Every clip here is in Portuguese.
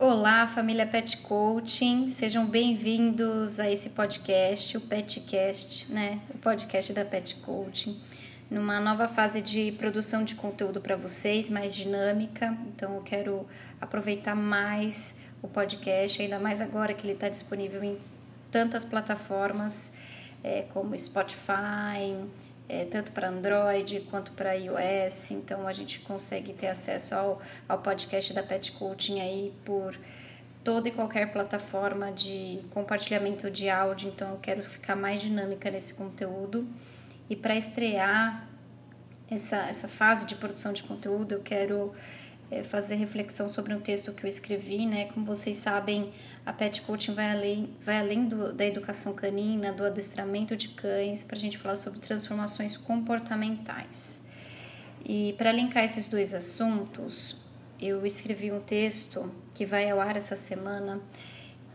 Olá, família Pet Coaching, sejam bem-vindos a esse podcast, o Petcast, né? O podcast da Pet Coaching, numa nova fase de produção de conteúdo para vocês, mais dinâmica. Então, eu quero aproveitar mais o podcast, ainda mais agora que ele está disponível em tantas plataformas é, como Spotify, é, tanto para Android quanto para iOS, então a gente consegue ter acesso ao, ao podcast da Pet Coaching aí por toda e qualquer plataforma de compartilhamento de áudio, então eu quero ficar mais dinâmica nesse conteúdo. E para estrear essa, essa fase de produção de conteúdo, eu quero é, fazer reflexão sobre um texto que eu escrevi, né? Como vocês sabem, a pet coaching vai além, vai além do, da educação canina, do adestramento de cães, para a gente falar sobre transformações comportamentais. E para linkar esses dois assuntos, eu escrevi um texto que vai ao ar essa semana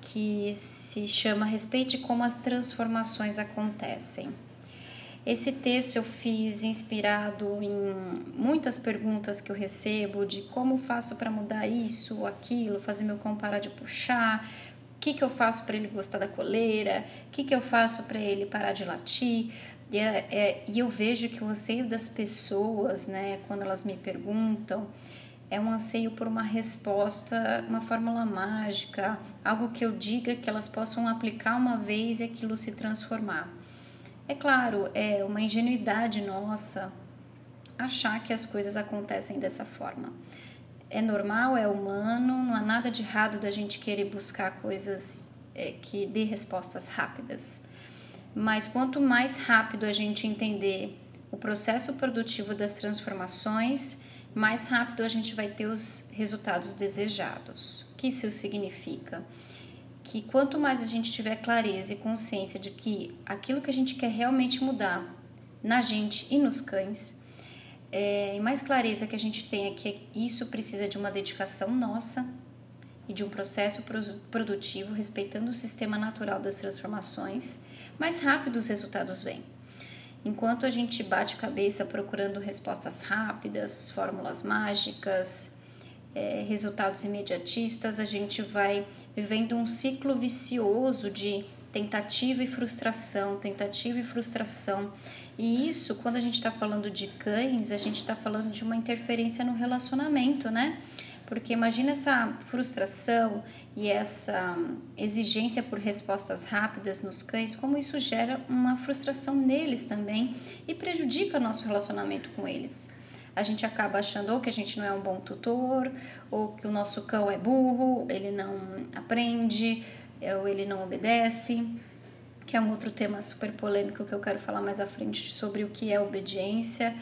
que se chama Respeite como as transformações acontecem. Esse texto eu fiz inspirado em muitas perguntas que eu recebo de como faço para mudar isso, aquilo, fazer meu cão parar de puxar, que, que eu faço para ele gostar da coleira, o que, que eu faço para ele parar de latir. E, é, é, e eu vejo que o anseio das pessoas, né, quando elas me perguntam, é um anseio por uma resposta, uma fórmula mágica, algo que eu diga que elas possam aplicar uma vez e aquilo se transformar. É claro, é uma ingenuidade nossa achar que as coisas acontecem dessa forma. É normal, é humano, não há nada de errado da gente querer buscar coisas é, que dê respostas rápidas. Mas quanto mais rápido a gente entender o processo produtivo das transformações, mais rápido a gente vai ter os resultados desejados. O que isso significa? que quanto mais a gente tiver clareza e consciência de que aquilo que a gente quer realmente mudar na gente e nos cães, é, e mais clareza que a gente tenha que isso precisa de uma dedicação nossa e de um processo produtivo respeitando o sistema natural das transformações, mais rápido os resultados vêm. Enquanto a gente bate cabeça procurando respostas rápidas, fórmulas mágicas, é, resultados imediatistas, a gente vai vivendo um ciclo vicioso de tentativa e frustração, tentativa e frustração. E isso, quando a gente está falando de cães, a gente está falando de uma interferência no relacionamento, né? Porque imagina essa frustração e essa exigência por respostas rápidas nos cães, como isso gera uma frustração neles também e prejudica nosso relacionamento com eles a gente acaba achando ou que a gente não é um bom tutor, ou que o nosso cão é burro, ele não aprende, ou ele não obedece, que é um outro tema super polêmico que eu quero falar mais à frente sobre o que é obediência,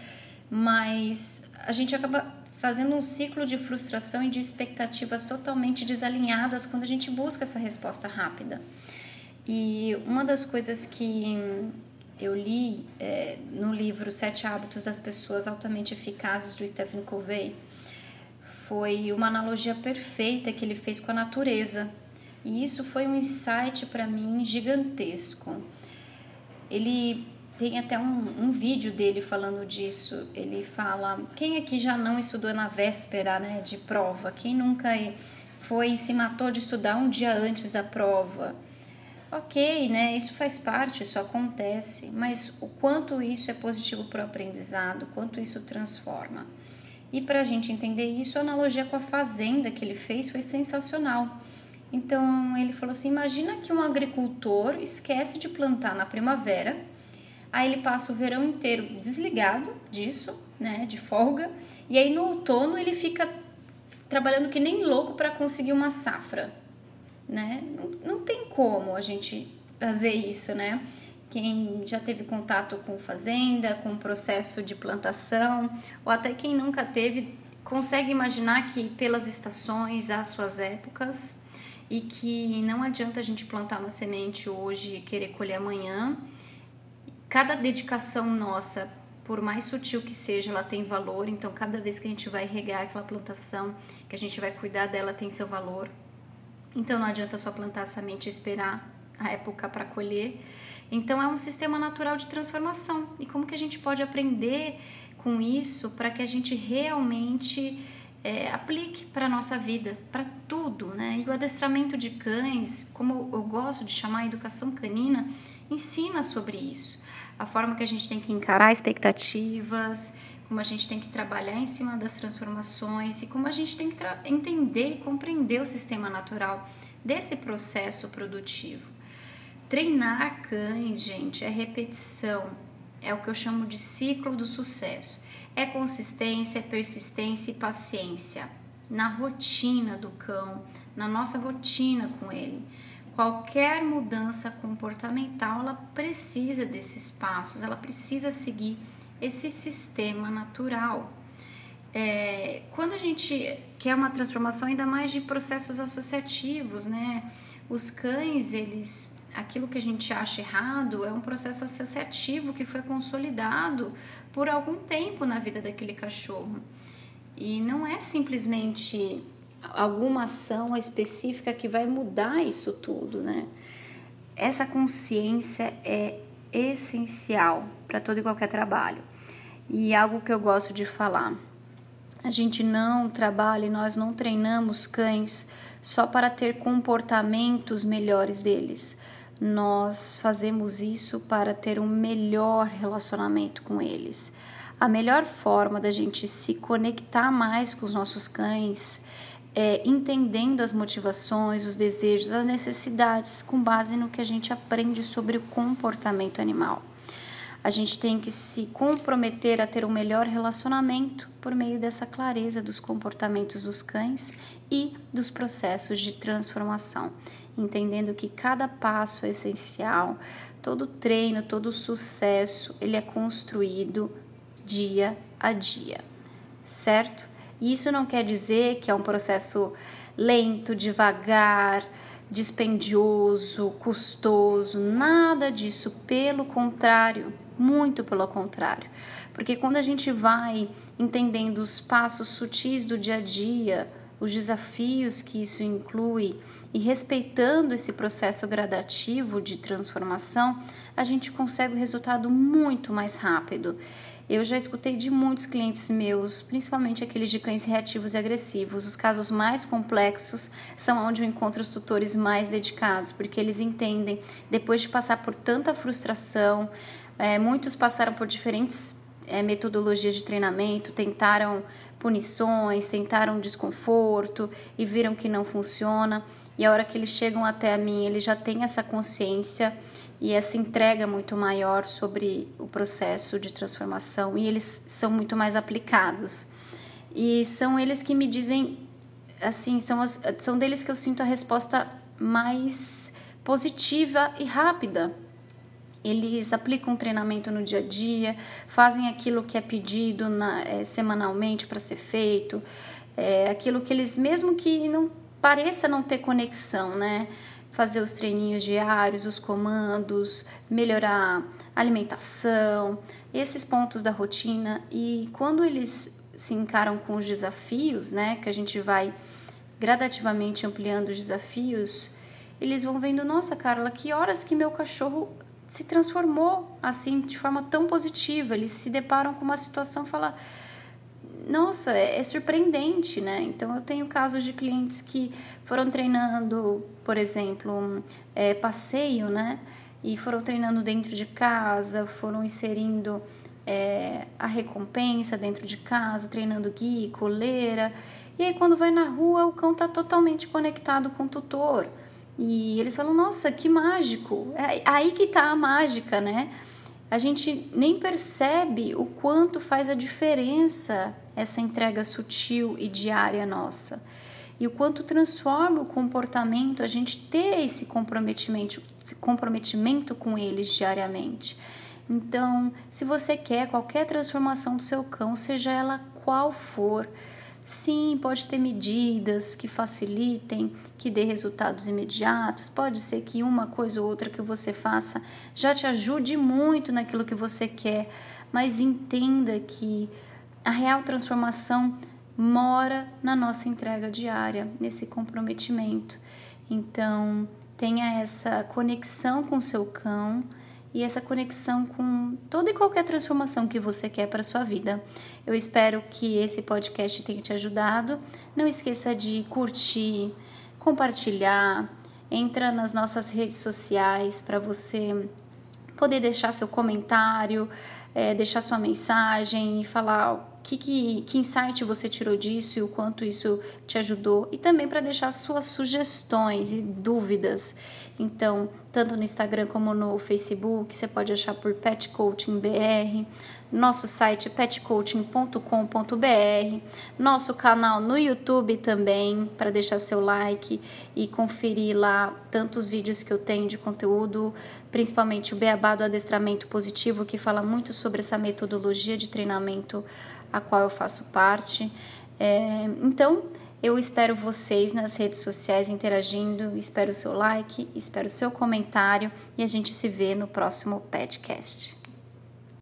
mas a gente acaba fazendo um ciclo de frustração e de expectativas totalmente desalinhadas quando a gente busca essa resposta rápida. E uma das coisas que eu li é, no livro Sete Hábitos das Pessoas Altamente Eficazes do Stephen Covey foi uma analogia perfeita que ele fez com a natureza. E isso foi um insight para mim gigantesco. Ele tem até um, um, vídeo dele falando disso. Ele fala: quem aqui já não estudou na véspera né, de prova? Quem nunca foi e se matou de estudar um dia antes da prova? Ok, né? Isso faz parte, isso acontece, mas o quanto isso é positivo para o aprendizado, quanto isso transforma. E para a gente entender isso, a analogia com a fazenda que ele fez foi sensacional. Então ele falou assim: imagina que um agricultor esquece de plantar na primavera, aí ele passa o verão inteiro desligado disso, né, de folga, e aí no outono ele fica trabalhando que nem louco para conseguir uma safra né? Não, não tem como a gente fazer isso, né? Quem já teve contato com fazenda, com processo de plantação, ou até quem nunca teve, consegue imaginar que pelas estações há suas épocas e que não adianta a gente plantar uma semente hoje e querer colher amanhã. Cada dedicação nossa, por mais sutil que seja, ela tem valor, então cada vez que a gente vai regar aquela plantação, que a gente vai cuidar dela, tem seu valor. Então não adianta só plantar a semente e esperar a época para colher. Então é um sistema natural de transformação. E como que a gente pode aprender com isso para que a gente realmente é, aplique para a nossa vida, para tudo, né? E o adestramento de cães, como eu gosto de chamar a educação canina, ensina sobre isso. A forma que a gente tem que encarar expectativas, como a gente tem que trabalhar em cima das transformações e como a gente tem que entender e compreender o sistema natural desse processo produtivo. Treinar cães, gente, é repetição, é o que eu chamo de ciclo do sucesso. É consistência, é persistência e paciência na rotina do cão, na nossa rotina com ele. Qualquer mudança comportamental, ela precisa desses passos, ela precisa seguir esse sistema natural. É, quando a gente quer uma transformação ainda mais de processos associativos, né? Os cães, eles, aquilo que a gente acha errado é um processo associativo que foi consolidado por algum tempo na vida daquele cachorro. E não é simplesmente alguma ação específica que vai mudar isso tudo, né? Essa consciência é essencial para todo e qualquer trabalho. E algo que eu gosto de falar: a gente não trabalha e nós não treinamos cães só para ter comportamentos melhores deles. Nós fazemos isso para ter um melhor relacionamento com eles. A melhor forma da gente se conectar mais com os nossos cães é entendendo as motivações, os desejos, as necessidades, com base no que a gente aprende sobre o comportamento animal. A gente tem que se comprometer a ter um melhor relacionamento por meio dessa clareza dos comportamentos dos cães e dos processos de transformação, entendendo que cada passo é essencial, todo treino, todo sucesso, ele é construído dia a dia, certo? Isso não quer dizer que é um processo lento, devagar, dispendioso, custoso, nada disso, pelo contrário, muito pelo contrário. Porque quando a gente vai entendendo os passos sutis do dia a dia, os desafios que isso inclui e respeitando esse processo gradativo de transformação, a gente consegue o resultado muito mais rápido. Eu já escutei de muitos clientes meus, principalmente aqueles de cães reativos e agressivos. Os casos mais complexos são onde eu encontro os tutores mais dedicados, porque eles entendem, depois de passar por tanta frustração, é, muitos passaram por diferentes é, metodologias de treinamento, tentaram punições, tentaram desconforto e viram que não funciona. E a hora que eles chegam até a mim, eles já têm essa consciência e essa entrega muito maior sobre o processo de transformação e eles são muito mais aplicados. E são eles que me dizem, assim, são, são deles que eu sinto a resposta mais positiva e rápida eles aplicam treinamento no dia a dia, fazem aquilo que é pedido na, é, semanalmente para ser feito, é, aquilo que eles, mesmo que não pareça não ter conexão, né? Fazer os treininhos diários, os comandos, melhorar a alimentação, esses pontos da rotina. E quando eles se encaram com os desafios, né? Que a gente vai gradativamente ampliando os desafios, eles vão vendo, nossa, Carla, que horas que meu cachorro se transformou assim de forma tão positiva. Eles se deparam com uma situação falam: nossa, é, é, surpreendente, né? Então eu tenho casos de clientes que foram treinando, por exemplo, um, é, passeio, né? E foram treinando dentro de casa, foram inserindo é, a recompensa dentro de casa, treinando guia, coleira. E aí quando vai na rua, o cão está totalmente conectado com o tutor. E eles falam: Nossa, que mágico! É aí que está a mágica, né? A gente nem percebe o quanto faz a diferença essa entrega sutil e diária nossa. E o quanto transforma o comportamento a gente ter esse comprometimento, esse comprometimento com eles diariamente. Então, se você quer qualquer transformação do seu cão, seja ela qual for, Sim, pode ter medidas que facilitem, que dê resultados imediatos. Pode ser que uma coisa ou outra que você faça já te ajude muito naquilo que você quer, mas entenda que a real transformação mora na nossa entrega diária, nesse comprometimento. Então, tenha essa conexão com o seu cão e essa conexão toda e qualquer transformação que você quer para sua vida. Eu espero que esse podcast tenha te ajudado. Não esqueça de curtir, compartilhar, entra nas nossas redes sociais para você poder deixar seu comentário, é, deixar sua mensagem e falar que, que, que insight você tirou disso e o quanto isso te ajudou, e também para deixar suas sugestões e dúvidas. Então, tanto no Instagram como no Facebook, você pode achar por Pet Coaching BR, nosso site petcoaching.com.br, nosso canal no YouTube também, para deixar seu like e conferir lá tantos vídeos que eu tenho de conteúdo, principalmente o Beabá do Adestramento Positivo, que fala muito sobre essa metodologia de treinamento a qual eu faço parte. É, então, eu espero vocês nas redes sociais interagindo, espero o seu like, espero o seu comentário e a gente se vê no próximo podcast.